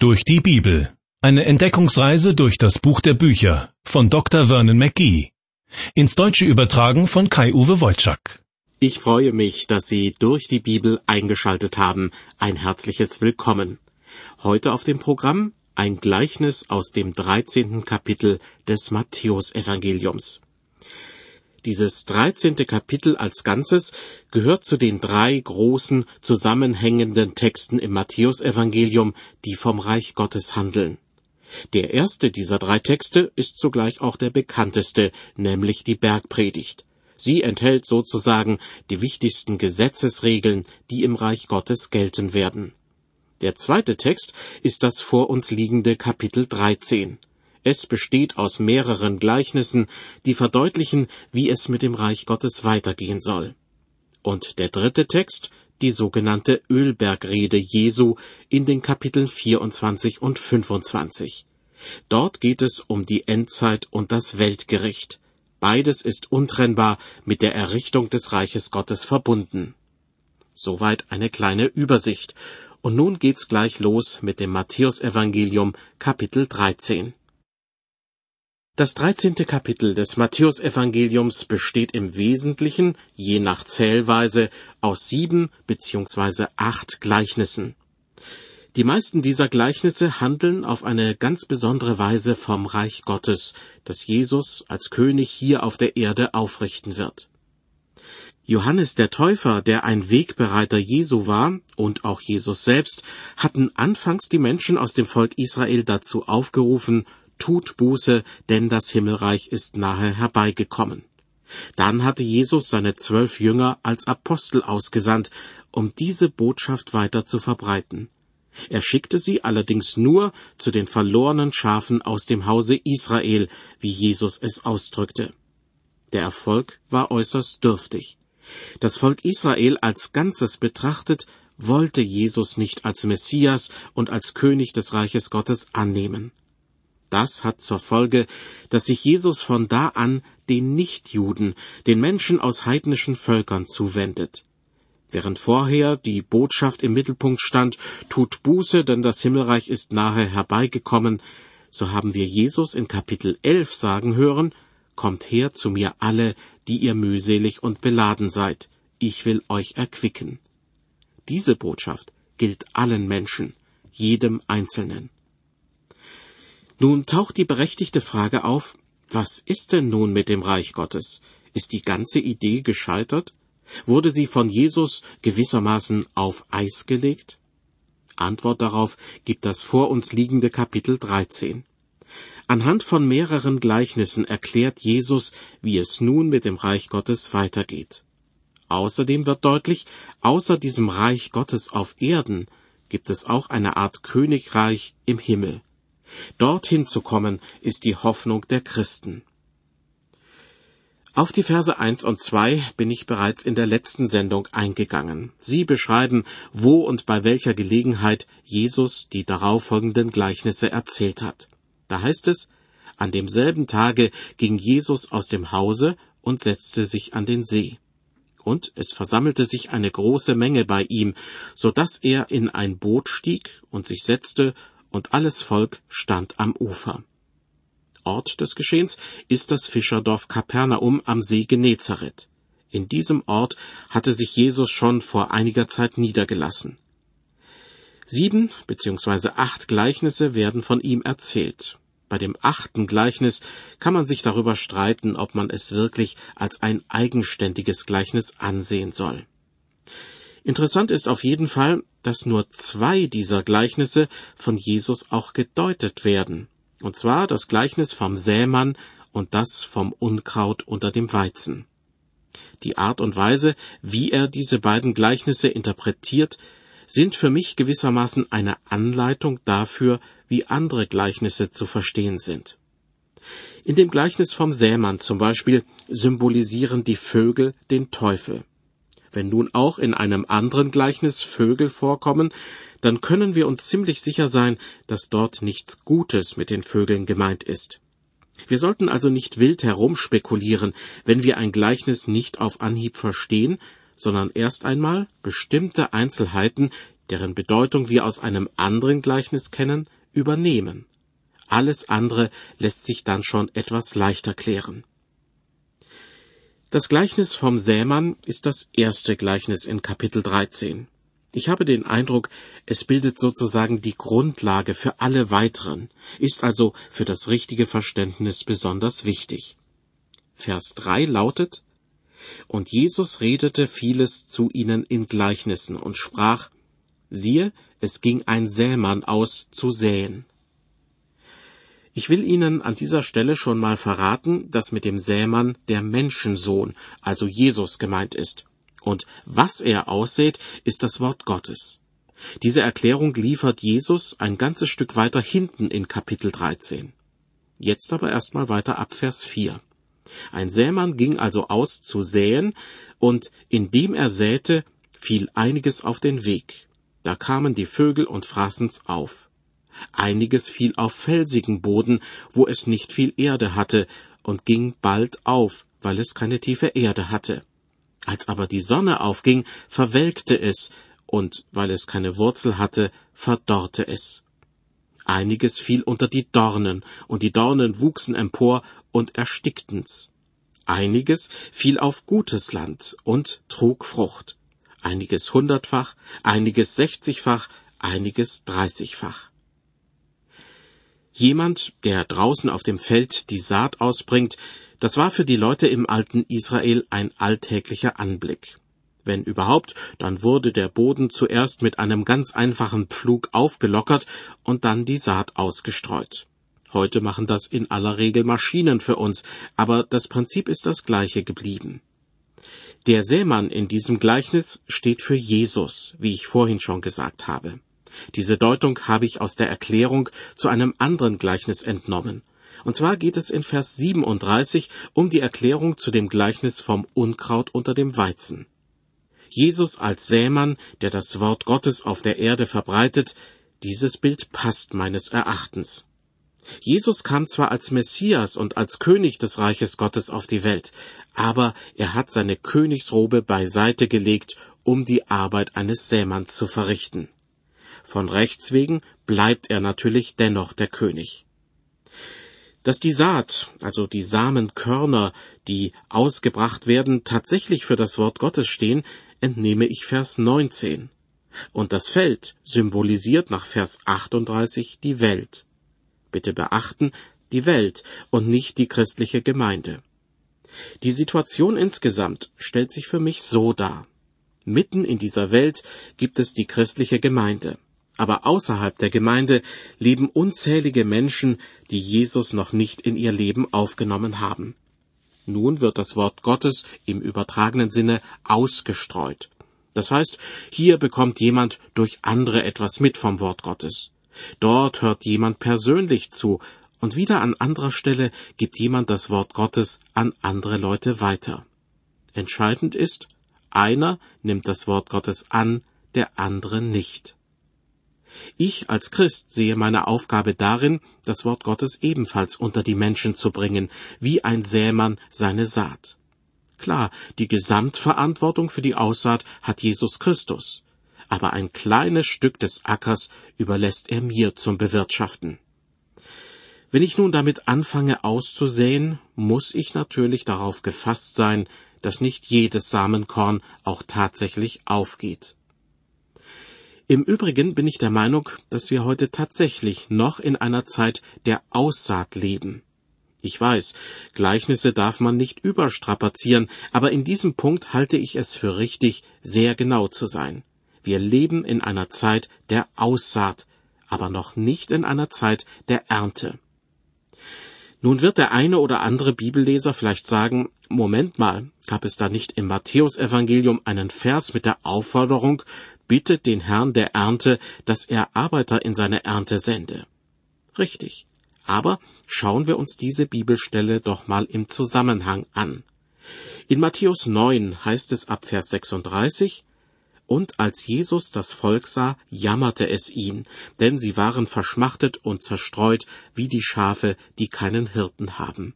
Durch die Bibel. Eine Entdeckungsreise durch das Buch der Bücher von Dr. Vernon McGee. Ins Deutsche übertragen von Kai-Uwe Wolczak. Ich freue mich, dass Sie durch die Bibel eingeschaltet haben. Ein herzliches Willkommen. Heute auf dem Programm ein Gleichnis aus dem 13. Kapitel des Matthäusevangeliums. Dieses 13. Kapitel als Ganzes gehört zu den drei großen zusammenhängenden Texten im Matthäusevangelium, die vom Reich Gottes handeln. Der erste dieser drei Texte ist zugleich auch der bekannteste, nämlich die Bergpredigt. Sie enthält sozusagen die wichtigsten Gesetzesregeln, die im Reich Gottes gelten werden. Der zweite Text ist das vor uns liegende Kapitel 13. Es besteht aus mehreren Gleichnissen, die verdeutlichen, wie es mit dem Reich Gottes weitergehen soll. Und der dritte Text, die sogenannte Ölbergrede Jesu in den Kapiteln 24 und 25. Dort geht es um die Endzeit und das Weltgericht. Beides ist untrennbar mit der Errichtung des Reiches Gottes verbunden. Soweit eine kleine Übersicht. Und nun geht's gleich los mit dem Matthäusevangelium Kapitel 13. Das dreizehnte Kapitel des Matthäusevangeliums besteht im Wesentlichen, je nach Zählweise, aus sieben bzw. acht Gleichnissen. Die meisten dieser Gleichnisse handeln auf eine ganz besondere Weise vom Reich Gottes, das Jesus als König hier auf der Erde aufrichten wird. Johannes der Täufer, der ein Wegbereiter Jesu war, und auch Jesus selbst, hatten anfangs die Menschen aus dem Volk Israel dazu aufgerufen, tut Buße, denn das Himmelreich ist nahe herbeigekommen. Dann hatte Jesus seine zwölf Jünger als Apostel ausgesandt, um diese Botschaft weiter zu verbreiten. Er schickte sie allerdings nur zu den verlorenen Schafen aus dem Hause Israel, wie Jesus es ausdrückte. Der Erfolg war äußerst dürftig. Das Volk Israel als Ganzes betrachtet, wollte Jesus nicht als Messias und als König des Reiches Gottes annehmen. Das hat zur Folge, dass sich Jesus von da an den Nichtjuden, den Menschen aus heidnischen Völkern zuwendet. Während vorher die Botschaft im Mittelpunkt stand, tut Buße, denn das Himmelreich ist nahe herbeigekommen, so haben wir Jesus in Kapitel 11 sagen hören, Kommt her zu mir alle, die ihr mühselig und beladen seid, ich will euch erquicken. Diese Botschaft gilt allen Menschen, jedem Einzelnen. Nun taucht die berechtigte Frage auf, was ist denn nun mit dem Reich Gottes? Ist die ganze Idee gescheitert? Wurde sie von Jesus gewissermaßen auf Eis gelegt? Antwort darauf gibt das vor uns liegende Kapitel 13. Anhand von mehreren Gleichnissen erklärt Jesus, wie es nun mit dem Reich Gottes weitergeht. Außerdem wird deutlich, außer diesem Reich Gottes auf Erden gibt es auch eine Art Königreich im Himmel. Dorthin zu kommen, ist die Hoffnung der Christen. Auf die Verse 1 und 2 bin ich bereits in der letzten Sendung eingegangen. Sie beschreiben, wo und bei welcher Gelegenheit Jesus die darauffolgenden Gleichnisse erzählt hat. Da heißt es, an demselben Tage ging Jesus aus dem Hause und setzte sich an den See. Und es versammelte sich eine große Menge bei ihm, so dass er in ein Boot stieg und sich setzte und alles Volk stand am Ufer. Ort des Geschehens ist das Fischerdorf Kapernaum am See Genezareth. In diesem Ort hatte sich Jesus schon vor einiger Zeit niedergelassen. Sieben bzw. acht Gleichnisse werden von ihm erzählt. Bei dem achten Gleichnis kann man sich darüber streiten, ob man es wirklich als ein eigenständiges Gleichnis ansehen soll. Interessant ist auf jeden Fall, dass nur zwei dieser Gleichnisse von Jesus auch gedeutet werden, und zwar das Gleichnis vom Sämann und das vom Unkraut unter dem Weizen. Die Art und Weise, wie er diese beiden Gleichnisse interpretiert, sind für mich gewissermaßen eine Anleitung dafür, wie andere Gleichnisse zu verstehen sind. In dem Gleichnis vom Sämann zum Beispiel symbolisieren die Vögel den Teufel. Wenn nun auch in einem anderen Gleichnis Vögel vorkommen, dann können wir uns ziemlich sicher sein, dass dort nichts Gutes mit den Vögeln gemeint ist. Wir sollten also nicht wild herumspekulieren, wenn wir ein Gleichnis nicht auf Anhieb verstehen, sondern erst einmal bestimmte Einzelheiten deren Bedeutung wir aus einem anderen Gleichnis kennen, übernehmen. Alles andere lässt sich dann schon etwas leichter klären. Das Gleichnis vom Sämann ist das erste Gleichnis in Kapitel 13. Ich habe den Eindruck, es bildet sozusagen die Grundlage für alle weiteren, ist also für das richtige Verständnis besonders wichtig. Vers 3 lautet, Und Jesus redete vieles zu ihnen in Gleichnissen und sprach, siehe, es ging ein Sämann aus zu säen. Ich will Ihnen an dieser Stelle schon mal verraten, dass mit dem Sämann der Menschensohn, also Jesus gemeint ist. Und was er aussät, ist das Wort Gottes. Diese Erklärung liefert Jesus ein ganzes Stück weiter hinten in Kapitel 13. Jetzt aber erstmal weiter ab Vers 4. Ein Sämann ging also aus zu säen, und indem er säte, fiel einiges auf den Weg. Da kamen die Vögel und fraßen's auf. Einiges fiel auf felsigen Boden, wo es nicht viel Erde hatte, und ging bald auf, weil es keine tiefe Erde hatte. Als aber die Sonne aufging, verwelkte es, und weil es keine Wurzel hatte, verdorrte es. Einiges fiel unter die Dornen, und die Dornen wuchsen empor und erstickten's. Einiges fiel auf gutes Land und trug Frucht. Einiges hundertfach, einiges sechzigfach, einiges dreißigfach. Jemand, der draußen auf dem Feld die Saat ausbringt, das war für die Leute im alten Israel ein alltäglicher Anblick. Wenn überhaupt, dann wurde der Boden zuerst mit einem ganz einfachen Pflug aufgelockert und dann die Saat ausgestreut. Heute machen das in aller Regel Maschinen für uns, aber das Prinzip ist das gleiche geblieben. Der Sämann in diesem Gleichnis steht für Jesus, wie ich vorhin schon gesagt habe. Diese Deutung habe ich aus der Erklärung zu einem anderen Gleichnis entnommen. Und zwar geht es in Vers 37 um die Erklärung zu dem Gleichnis vom Unkraut unter dem Weizen. Jesus als Sämann, der das Wort Gottes auf der Erde verbreitet, dieses Bild passt meines Erachtens. Jesus kam zwar als Messias und als König des Reiches Gottes auf die Welt, aber er hat seine Königsrobe beiseite gelegt, um die Arbeit eines Sämanns zu verrichten. Von Rechts wegen bleibt er natürlich dennoch der König. Dass die Saat, also die Samenkörner, die ausgebracht werden, tatsächlich für das Wort Gottes stehen, entnehme ich Vers 19. Und das Feld symbolisiert nach Vers 38 die Welt. Bitte beachten, die Welt und nicht die christliche Gemeinde. Die Situation insgesamt stellt sich für mich so dar. Mitten in dieser Welt gibt es die christliche Gemeinde aber außerhalb der Gemeinde leben unzählige Menschen, die Jesus noch nicht in ihr Leben aufgenommen haben. Nun wird das Wort Gottes im übertragenen Sinne ausgestreut. Das heißt, hier bekommt jemand durch andere etwas mit vom Wort Gottes. Dort hört jemand persönlich zu, und wieder an anderer Stelle gibt jemand das Wort Gottes an andere Leute weiter. Entscheidend ist, einer nimmt das Wort Gottes an, der andere nicht. Ich als Christ sehe meine Aufgabe darin, das Wort Gottes ebenfalls unter die Menschen zu bringen, wie ein Sämann seine Saat. Klar, die Gesamtverantwortung für die Aussaat hat Jesus Christus, aber ein kleines Stück des Ackers überlässt er mir zum Bewirtschaften. Wenn ich nun damit anfange auszusäen, muss ich natürlich darauf gefasst sein, dass nicht jedes Samenkorn auch tatsächlich aufgeht. Im Übrigen bin ich der Meinung, dass wir heute tatsächlich noch in einer Zeit der Aussaat leben. Ich weiß, Gleichnisse darf man nicht überstrapazieren, aber in diesem Punkt halte ich es für richtig, sehr genau zu sein. Wir leben in einer Zeit der Aussaat, aber noch nicht in einer Zeit der Ernte. Nun wird der eine oder andere Bibelleser vielleicht sagen, Moment mal, gab es da nicht im Matthäusevangelium einen Vers mit der Aufforderung, bittet den Herrn der Ernte, dass er Arbeiter in seine Ernte sende. Richtig. Aber schauen wir uns diese Bibelstelle doch mal im Zusammenhang an. In Matthäus 9 heißt es ab Vers 36, und als Jesus das Volk sah, jammerte es ihn, denn sie waren verschmachtet und zerstreut wie die Schafe, die keinen Hirten haben.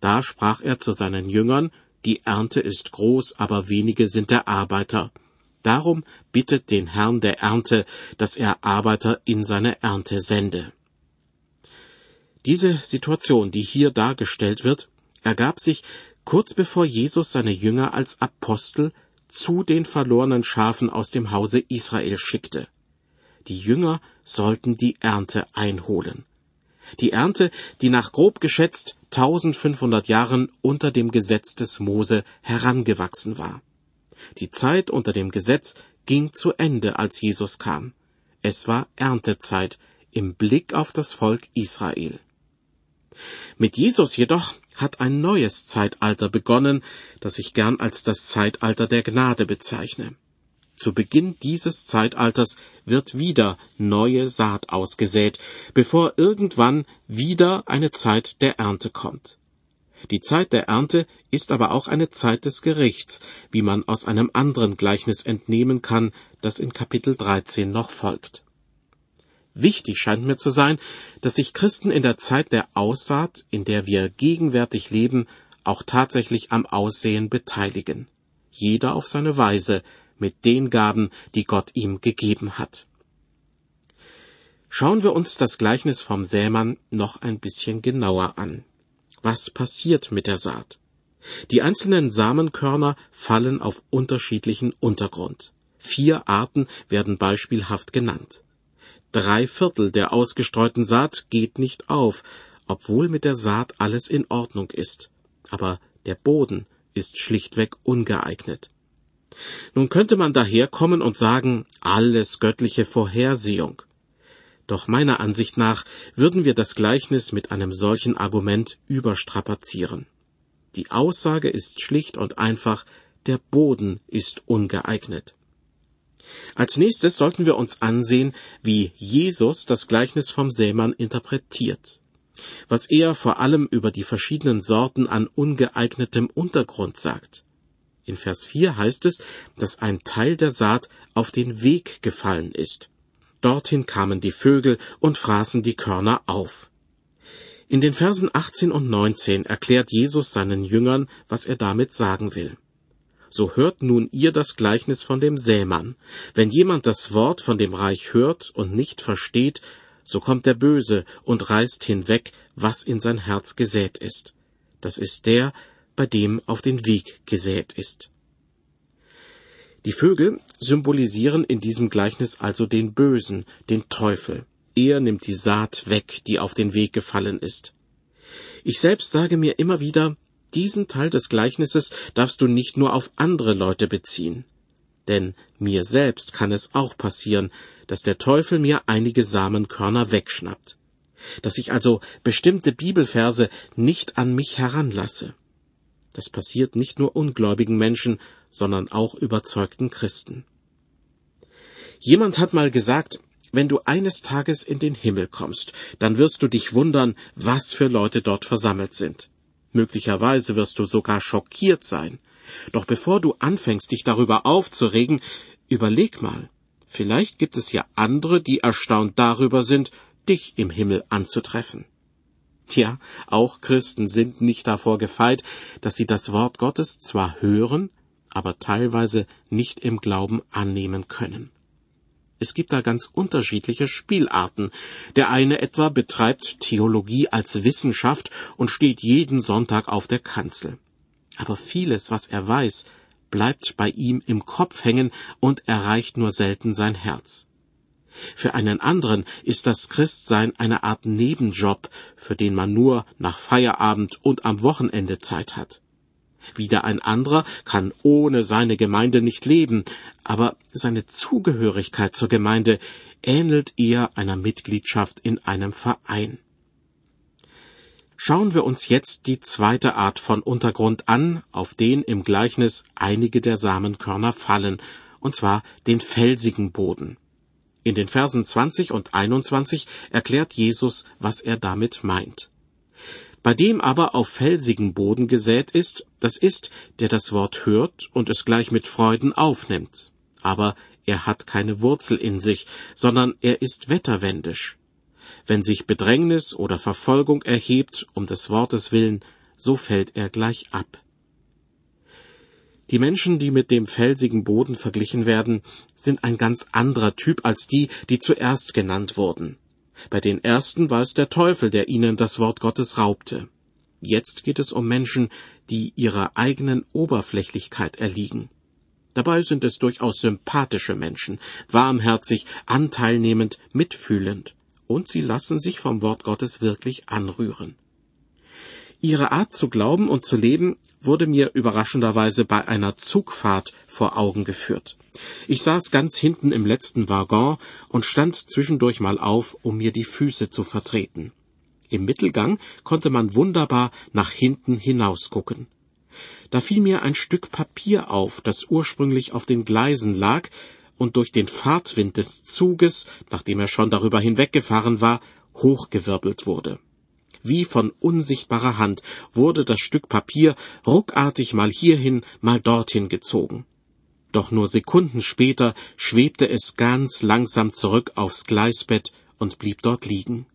Da sprach er zu seinen Jüngern, die Ernte ist groß, aber wenige sind der Arbeiter. Darum bittet den Herrn der Ernte, dass er Arbeiter in seine Ernte sende. Diese Situation, die hier dargestellt wird, ergab sich kurz bevor Jesus seine Jünger als Apostel zu den verlorenen Schafen aus dem Hause Israel schickte. Die Jünger sollten die Ernte einholen. Die Ernte, die nach grob geschätzt 1500 Jahren unter dem Gesetz des Mose herangewachsen war. Die Zeit unter dem Gesetz ging zu Ende, als Jesus kam. Es war Erntezeit im Blick auf das Volk Israel. Mit Jesus jedoch hat ein neues Zeitalter begonnen, das ich gern als das Zeitalter der Gnade bezeichne. Zu Beginn dieses Zeitalters wird wieder neue Saat ausgesät, bevor irgendwann wieder eine Zeit der Ernte kommt. Die Zeit der Ernte ist aber auch eine Zeit des Gerichts, wie man aus einem anderen Gleichnis entnehmen kann, das in Kapitel 13 noch folgt. Wichtig scheint mir zu sein, dass sich Christen in der Zeit der Aussaat, in der wir gegenwärtig leben, auch tatsächlich am Aussehen beteiligen. Jeder auf seine Weise, mit den Gaben, die Gott ihm gegeben hat. Schauen wir uns das Gleichnis vom Sämann noch ein bisschen genauer an. Was passiert mit der Saat? Die einzelnen Samenkörner fallen auf unterschiedlichen Untergrund. Vier Arten werden beispielhaft genannt. Drei Viertel der ausgestreuten Saat geht nicht auf, obwohl mit der Saat alles in Ordnung ist. Aber der Boden ist schlichtweg ungeeignet. Nun könnte man daherkommen und sagen, alles göttliche Vorhersehung. Doch meiner Ansicht nach würden wir das Gleichnis mit einem solchen Argument überstrapazieren. Die Aussage ist schlicht und einfach, der Boden ist ungeeignet. Als nächstes sollten wir uns ansehen, wie Jesus das Gleichnis vom Sämann interpretiert. Was er vor allem über die verschiedenen Sorten an ungeeignetem Untergrund sagt. In Vers 4 heißt es, dass ein Teil der Saat auf den Weg gefallen ist. Dorthin kamen die Vögel und fraßen die Körner auf. In den Versen 18 und 19 erklärt Jesus seinen Jüngern, was er damit sagen will so hört nun ihr das Gleichnis von dem Sämann. Wenn jemand das Wort von dem Reich hört und nicht versteht, so kommt der Böse und reißt hinweg, was in sein Herz gesät ist. Das ist der, bei dem auf den Weg gesät ist. Die Vögel symbolisieren in diesem Gleichnis also den Bösen, den Teufel. Er nimmt die Saat weg, die auf den Weg gefallen ist. Ich selbst sage mir immer wieder, diesen Teil des Gleichnisses darfst du nicht nur auf andere Leute beziehen. Denn mir selbst kann es auch passieren, dass der Teufel mir einige Samenkörner wegschnappt. Dass ich also bestimmte Bibelverse nicht an mich heranlasse. Das passiert nicht nur ungläubigen Menschen, sondern auch überzeugten Christen. Jemand hat mal gesagt, wenn du eines Tages in den Himmel kommst, dann wirst du dich wundern, was für Leute dort versammelt sind. Möglicherweise wirst du sogar schockiert sein. Doch bevor du anfängst, dich darüber aufzuregen, überleg mal. Vielleicht gibt es ja andere, die erstaunt darüber sind, dich im Himmel anzutreffen. Tja, auch Christen sind nicht davor gefeit, dass sie das Wort Gottes zwar hören, aber teilweise nicht im Glauben annehmen können. Es gibt da ganz unterschiedliche Spielarten. Der eine etwa betreibt Theologie als Wissenschaft und steht jeden Sonntag auf der Kanzel. Aber vieles, was er weiß, bleibt bei ihm im Kopf hängen und erreicht nur selten sein Herz. Für einen anderen ist das Christsein eine Art Nebenjob, für den man nur nach Feierabend und am Wochenende Zeit hat. Wieder ein anderer kann ohne seine Gemeinde nicht leben, aber seine Zugehörigkeit zur Gemeinde ähnelt eher einer Mitgliedschaft in einem Verein. Schauen wir uns jetzt die zweite Art von Untergrund an, auf den im Gleichnis einige der Samenkörner fallen, und zwar den felsigen Boden. In den Versen 20 und 21 erklärt Jesus, was er damit meint. Bei dem aber auf felsigen Boden gesät ist, das ist, der das Wort hört und es gleich mit Freuden aufnimmt. Aber er hat keine Wurzel in sich, sondern er ist wetterwendisch. Wenn sich Bedrängnis oder Verfolgung erhebt um des Wortes willen, so fällt er gleich ab. Die Menschen, die mit dem felsigen Boden verglichen werden, sind ein ganz anderer Typ als die, die zuerst genannt wurden. Bei den ersten war es der Teufel, der ihnen das Wort Gottes raubte. Jetzt geht es um Menschen, die ihrer eigenen Oberflächlichkeit erliegen. Dabei sind es durchaus sympathische Menschen, warmherzig, anteilnehmend, mitfühlend, und sie lassen sich vom Wort Gottes wirklich anrühren. Ihre Art zu glauben und zu leben wurde mir überraschenderweise bei einer Zugfahrt vor Augen geführt. Ich saß ganz hinten im letzten Waggon und stand zwischendurch mal auf, um mir die Füße zu vertreten. Im Mittelgang konnte man wunderbar nach hinten hinausgucken. Da fiel mir ein Stück Papier auf, das ursprünglich auf den Gleisen lag und durch den Fahrtwind des Zuges, nachdem er schon darüber hinweggefahren war, hochgewirbelt wurde. Wie von unsichtbarer Hand wurde das Stück Papier ruckartig mal hierhin, mal dorthin gezogen. Doch nur Sekunden später schwebte es ganz langsam zurück aufs Gleisbett und blieb dort liegen.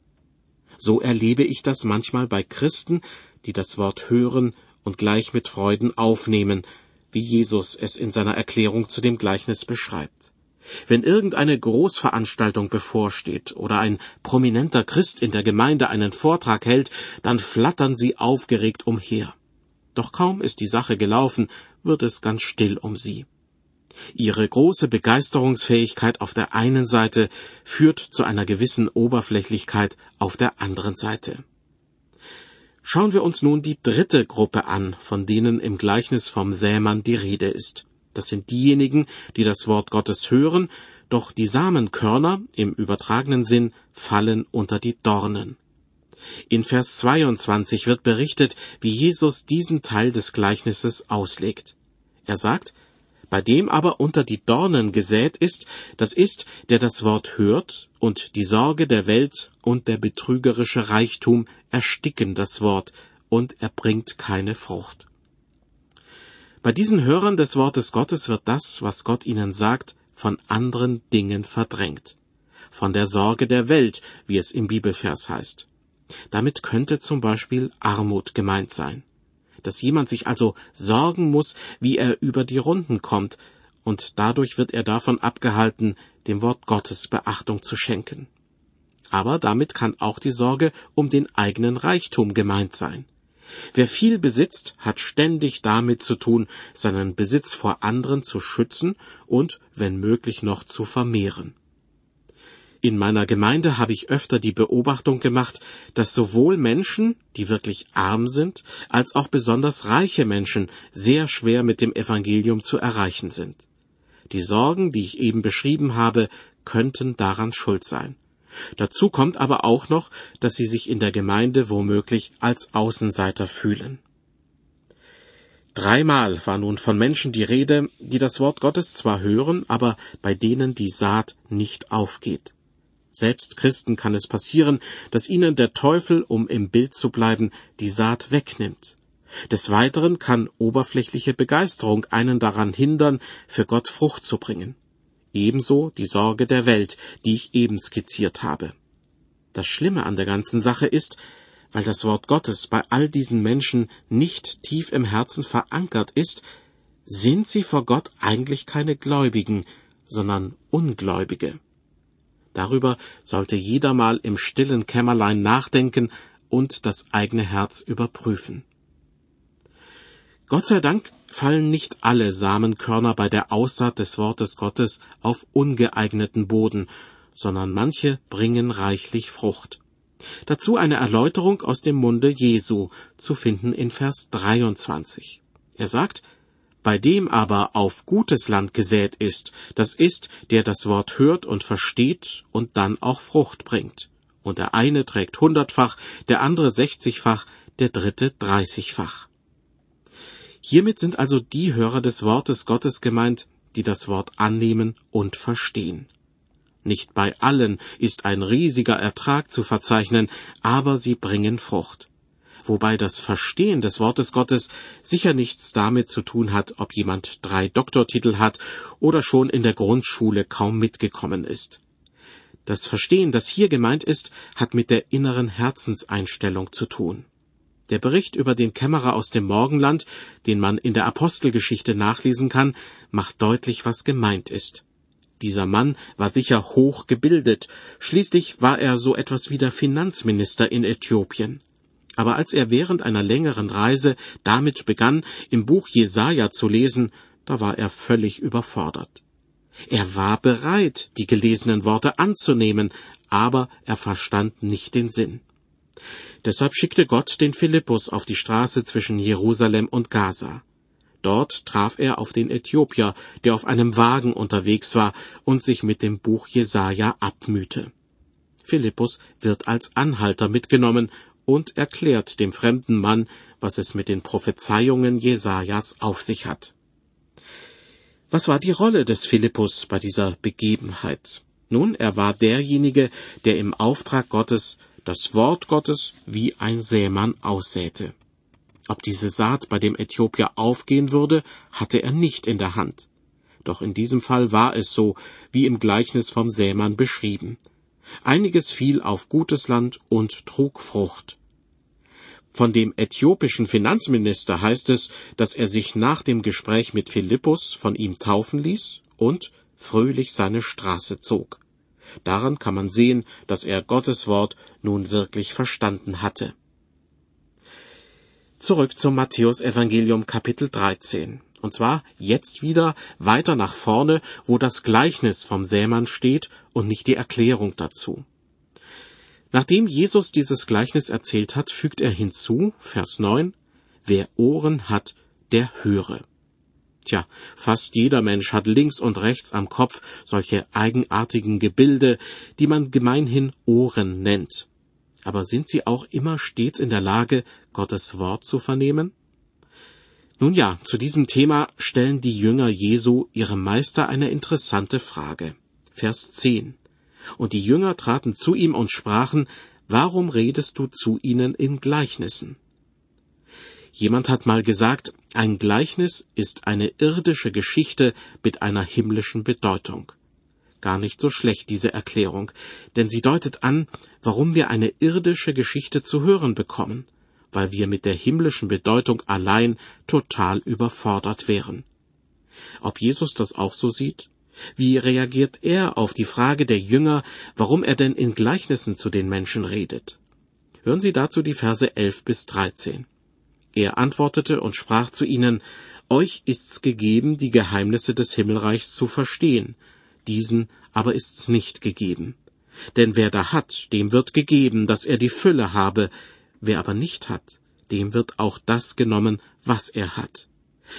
So erlebe ich das manchmal bei Christen, die das Wort hören und gleich mit Freuden aufnehmen, wie Jesus es in seiner Erklärung zu dem Gleichnis beschreibt. Wenn irgendeine Großveranstaltung bevorsteht oder ein prominenter Christ in der Gemeinde einen Vortrag hält, dann flattern sie aufgeregt umher. Doch kaum ist die Sache gelaufen, wird es ganz still um sie. Ihre große Begeisterungsfähigkeit auf der einen Seite führt zu einer gewissen Oberflächlichkeit auf der anderen Seite. Schauen wir uns nun die dritte Gruppe an, von denen im Gleichnis vom Sämann die Rede ist. Das sind diejenigen, die das Wort Gottes hören, doch die Samenkörner im übertragenen Sinn fallen unter die Dornen. In Vers 22 wird berichtet, wie Jesus diesen Teil des Gleichnisses auslegt. Er sagt, bei dem aber unter die Dornen gesät ist, das ist, der das Wort hört, und die Sorge der Welt und der betrügerische Reichtum ersticken das Wort, und er bringt keine Frucht. Bei diesen Hörern des Wortes Gottes wird das, was Gott ihnen sagt, von anderen Dingen verdrängt. Von der Sorge der Welt, wie es im Bibelvers heißt. Damit könnte zum Beispiel Armut gemeint sein dass jemand sich also sorgen muss, wie er über die Runden kommt, und dadurch wird er davon abgehalten, dem Wort Gottes Beachtung zu schenken. Aber damit kann auch die Sorge um den eigenen Reichtum gemeint sein. Wer viel besitzt, hat ständig damit zu tun, seinen Besitz vor anderen zu schützen und, wenn möglich, noch zu vermehren. In meiner Gemeinde habe ich öfter die Beobachtung gemacht, dass sowohl Menschen, die wirklich arm sind, als auch besonders reiche Menschen sehr schwer mit dem Evangelium zu erreichen sind. Die Sorgen, die ich eben beschrieben habe, könnten daran schuld sein. Dazu kommt aber auch noch, dass sie sich in der Gemeinde womöglich als Außenseiter fühlen. Dreimal war nun von Menschen die Rede, die das Wort Gottes zwar hören, aber bei denen die Saat nicht aufgeht. Selbst Christen kann es passieren, dass ihnen der Teufel, um im Bild zu bleiben, die Saat wegnimmt. Des Weiteren kann oberflächliche Begeisterung einen daran hindern, für Gott Frucht zu bringen. Ebenso die Sorge der Welt, die ich eben skizziert habe. Das Schlimme an der ganzen Sache ist, weil das Wort Gottes bei all diesen Menschen nicht tief im Herzen verankert ist, sind sie vor Gott eigentlich keine Gläubigen, sondern Ungläubige. Darüber sollte jeder mal im stillen Kämmerlein nachdenken und das eigene Herz überprüfen. Gott sei Dank fallen nicht alle Samenkörner bei der Aussaat des Wortes Gottes auf ungeeigneten Boden, sondern manche bringen reichlich Frucht. Dazu eine Erläuterung aus dem Munde Jesu, zu finden in Vers 23. Er sagt, bei dem aber auf gutes Land gesät ist, das ist, der das Wort hört und versteht und dann auch Frucht bringt. Und der eine trägt hundertfach, der andere sechzigfach, der dritte dreißigfach. Hiermit sind also die Hörer des Wortes Gottes gemeint, die das Wort annehmen und verstehen. Nicht bei allen ist ein riesiger Ertrag zu verzeichnen, aber sie bringen Frucht wobei das Verstehen des Wortes Gottes sicher nichts damit zu tun hat, ob jemand drei Doktortitel hat oder schon in der Grundschule kaum mitgekommen ist. Das Verstehen, das hier gemeint ist, hat mit der inneren Herzenseinstellung zu tun. Der Bericht über den Kämmerer aus dem Morgenland, den man in der Apostelgeschichte nachlesen kann, macht deutlich, was gemeint ist. Dieser Mann war sicher hoch gebildet, schließlich war er so etwas wie der Finanzminister in Äthiopien. Aber als er während einer längeren Reise damit begann, im Buch Jesaja zu lesen, da war er völlig überfordert. Er war bereit, die gelesenen Worte anzunehmen, aber er verstand nicht den Sinn. Deshalb schickte Gott den Philippus auf die Straße zwischen Jerusalem und Gaza. Dort traf er auf den Äthiopier, der auf einem Wagen unterwegs war und sich mit dem Buch Jesaja abmühte. Philippus wird als Anhalter mitgenommen und erklärt dem fremden Mann, was es mit den Prophezeiungen Jesajas auf sich hat. Was war die Rolle des Philippus bei dieser Begebenheit? Nun, er war derjenige, der im Auftrag Gottes das Wort Gottes wie ein Sämann aussäte. Ob diese Saat bei dem Äthiopier aufgehen würde, hatte er nicht in der Hand. Doch in diesem Fall war es so, wie im Gleichnis vom Sämann beschrieben. Einiges fiel auf gutes Land und trug Frucht. Von dem äthiopischen Finanzminister heißt es, dass er sich nach dem Gespräch mit Philippus von ihm taufen ließ und fröhlich seine Straße zog. Daran kann man sehen, dass er Gottes Wort nun wirklich verstanden hatte. Zurück zum Matthäus Evangelium Kapitel 13. Und zwar jetzt wieder weiter nach vorne, wo das Gleichnis vom Sämann steht und nicht die Erklärung dazu. Nachdem Jesus dieses Gleichnis erzählt hat, fügt er hinzu, Vers 9, Wer Ohren hat, der höre. Tja, fast jeder Mensch hat links und rechts am Kopf solche eigenartigen Gebilde, die man gemeinhin Ohren nennt. Aber sind sie auch immer stets in der Lage, Gottes Wort zu vernehmen? Nun ja, zu diesem Thema stellen die Jünger Jesu ihrem Meister eine interessante Frage. Vers 10. Und die Jünger traten zu ihm und sprachen, Warum redest du zu ihnen in Gleichnissen? Jemand hat mal gesagt, ein Gleichnis ist eine irdische Geschichte mit einer himmlischen Bedeutung. Gar nicht so schlecht diese Erklärung, denn sie deutet an, warum wir eine irdische Geschichte zu hören bekommen, weil wir mit der himmlischen Bedeutung allein total überfordert wären. Ob Jesus das auch so sieht? Wie reagiert er auf die Frage der Jünger, warum er denn in Gleichnissen zu den Menschen redet? Hören Sie dazu die Verse 11 bis 13. Er antwortete und sprach zu ihnen, Euch ist's gegeben, die Geheimnisse des Himmelreichs zu verstehen, diesen aber ist's nicht gegeben. Denn wer da hat, dem wird gegeben, dass er die Fülle habe, wer aber nicht hat, dem wird auch das genommen, was er hat.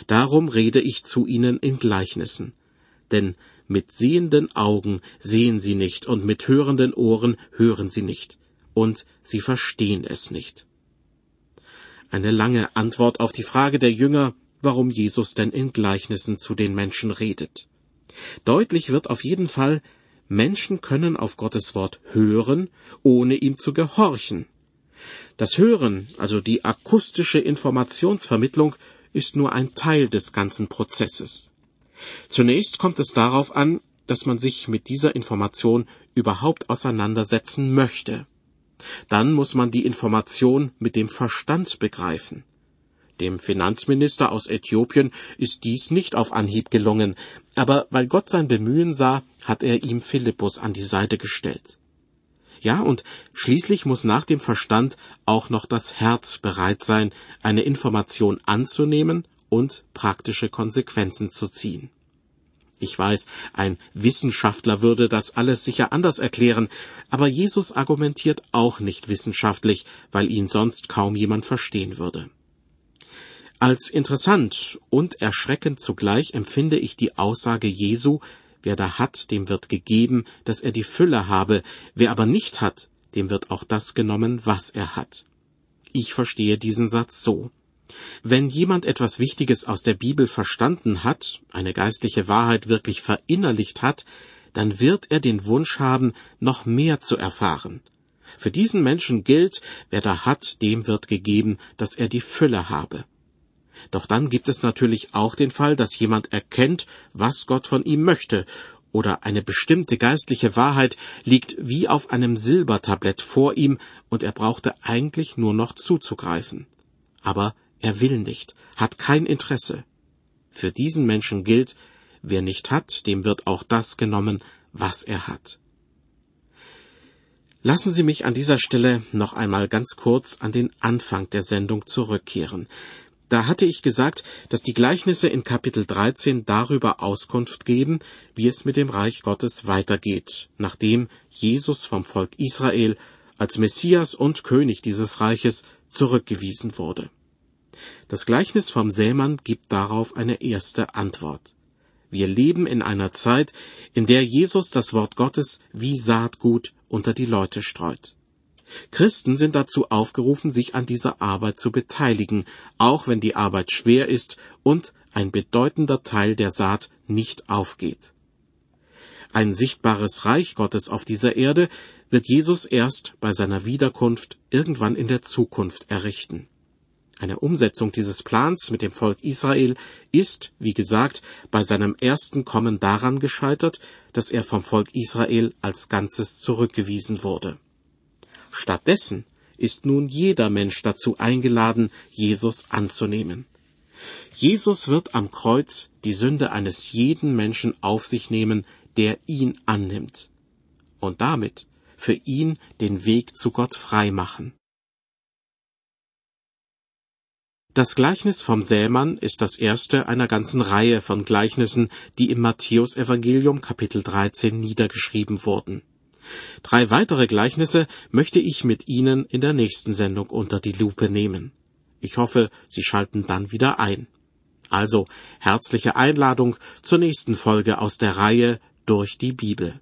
Darum rede ich zu ihnen in Gleichnissen. Denn mit sehenden Augen sehen sie nicht, und mit hörenden Ohren hören sie nicht, und sie verstehen es nicht eine lange Antwort auf die Frage der Jünger, warum Jesus denn in Gleichnissen zu den Menschen redet. Deutlich wird auf jeden Fall, Menschen können auf Gottes Wort hören, ohne ihm zu gehorchen. Das Hören, also die akustische Informationsvermittlung, ist nur ein Teil des ganzen Prozesses. Zunächst kommt es darauf an, dass man sich mit dieser Information überhaupt auseinandersetzen möchte. Dann muss man die Information mit dem Verstand begreifen. Dem Finanzminister aus Äthiopien ist dies nicht auf Anhieb gelungen, aber weil Gott sein Bemühen sah, hat er ihm Philippus an die Seite gestellt. Ja, und schließlich muss nach dem Verstand auch noch das Herz bereit sein, eine Information anzunehmen und praktische Konsequenzen zu ziehen. Ich weiß, ein Wissenschaftler würde das alles sicher anders erklären, aber Jesus argumentiert auch nicht wissenschaftlich, weil ihn sonst kaum jemand verstehen würde. Als interessant und erschreckend zugleich empfinde ich die Aussage Jesu, wer da hat, dem wird gegeben, dass er die Fülle habe, wer aber nicht hat, dem wird auch das genommen, was er hat. Ich verstehe diesen Satz so. Wenn jemand etwas Wichtiges aus der Bibel verstanden hat, eine geistliche Wahrheit wirklich verinnerlicht hat, dann wird er den Wunsch haben, noch mehr zu erfahren. Für diesen Menschen gilt, wer da hat, dem wird gegeben, dass er die Fülle habe. Doch dann gibt es natürlich auch den Fall, dass jemand erkennt, was Gott von ihm möchte, oder eine bestimmte geistliche Wahrheit liegt wie auf einem Silbertablett vor ihm, und er brauchte eigentlich nur noch zuzugreifen. aber er will nicht, hat kein Interesse. Für diesen Menschen gilt, wer nicht hat, dem wird auch das genommen, was er hat. Lassen Sie mich an dieser Stelle noch einmal ganz kurz an den Anfang der Sendung zurückkehren. Da hatte ich gesagt, dass die Gleichnisse in Kapitel 13 darüber Auskunft geben, wie es mit dem Reich Gottes weitergeht, nachdem Jesus vom Volk Israel als Messias und König dieses Reiches zurückgewiesen wurde. Das Gleichnis vom Sämann gibt darauf eine erste Antwort. Wir leben in einer Zeit, in der Jesus das Wort Gottes wie Saatgut unter die Leute streut. Christen sind dazu aufgerufen, sich an dieser Arbeit zu beteiligen, auch wenn die Arbeit schwer ist und ein bedeutender Teil der Saat nicht aufgeht. Ein sichtbares Reich Gottes auf dieser Erde wird Jesus erst bei seiner Wiederkunft irgendwann in der Zukunft errichten. Eine Umsetzung dieses Plans mit dem Volk Israel ist, wie gesagt, bei seinem ersten Kommen daran gescheitert, dass er vom Volk Israel als Ganzes zurückgewiesen wurde. Stattdessen ist nun jeder Mensch dazu eingeladen, Jesus anzunehmen. Jesus wird am Kreuz die Sünde eines jeden Menschen auf sich nehmen, der ihn annimmt, und damit für ihn den Weg zu Gott frei machen. Das Gleichnis vom Sämann ist das erste einer ganzen Reihe von Gleichnissen, die im Matthäusevangelium Kapitel 13 niedergeschrieben wurden. Drei weitere Gleichnisse möchte ich mit Ihnen in der nächsten Sendung unter die Lupe nehmen. Ich hoffe, Sie schalten dann wieder ein. Also herzliche Einladung zur nächsten Folge aus der Reihe durch die Bibel.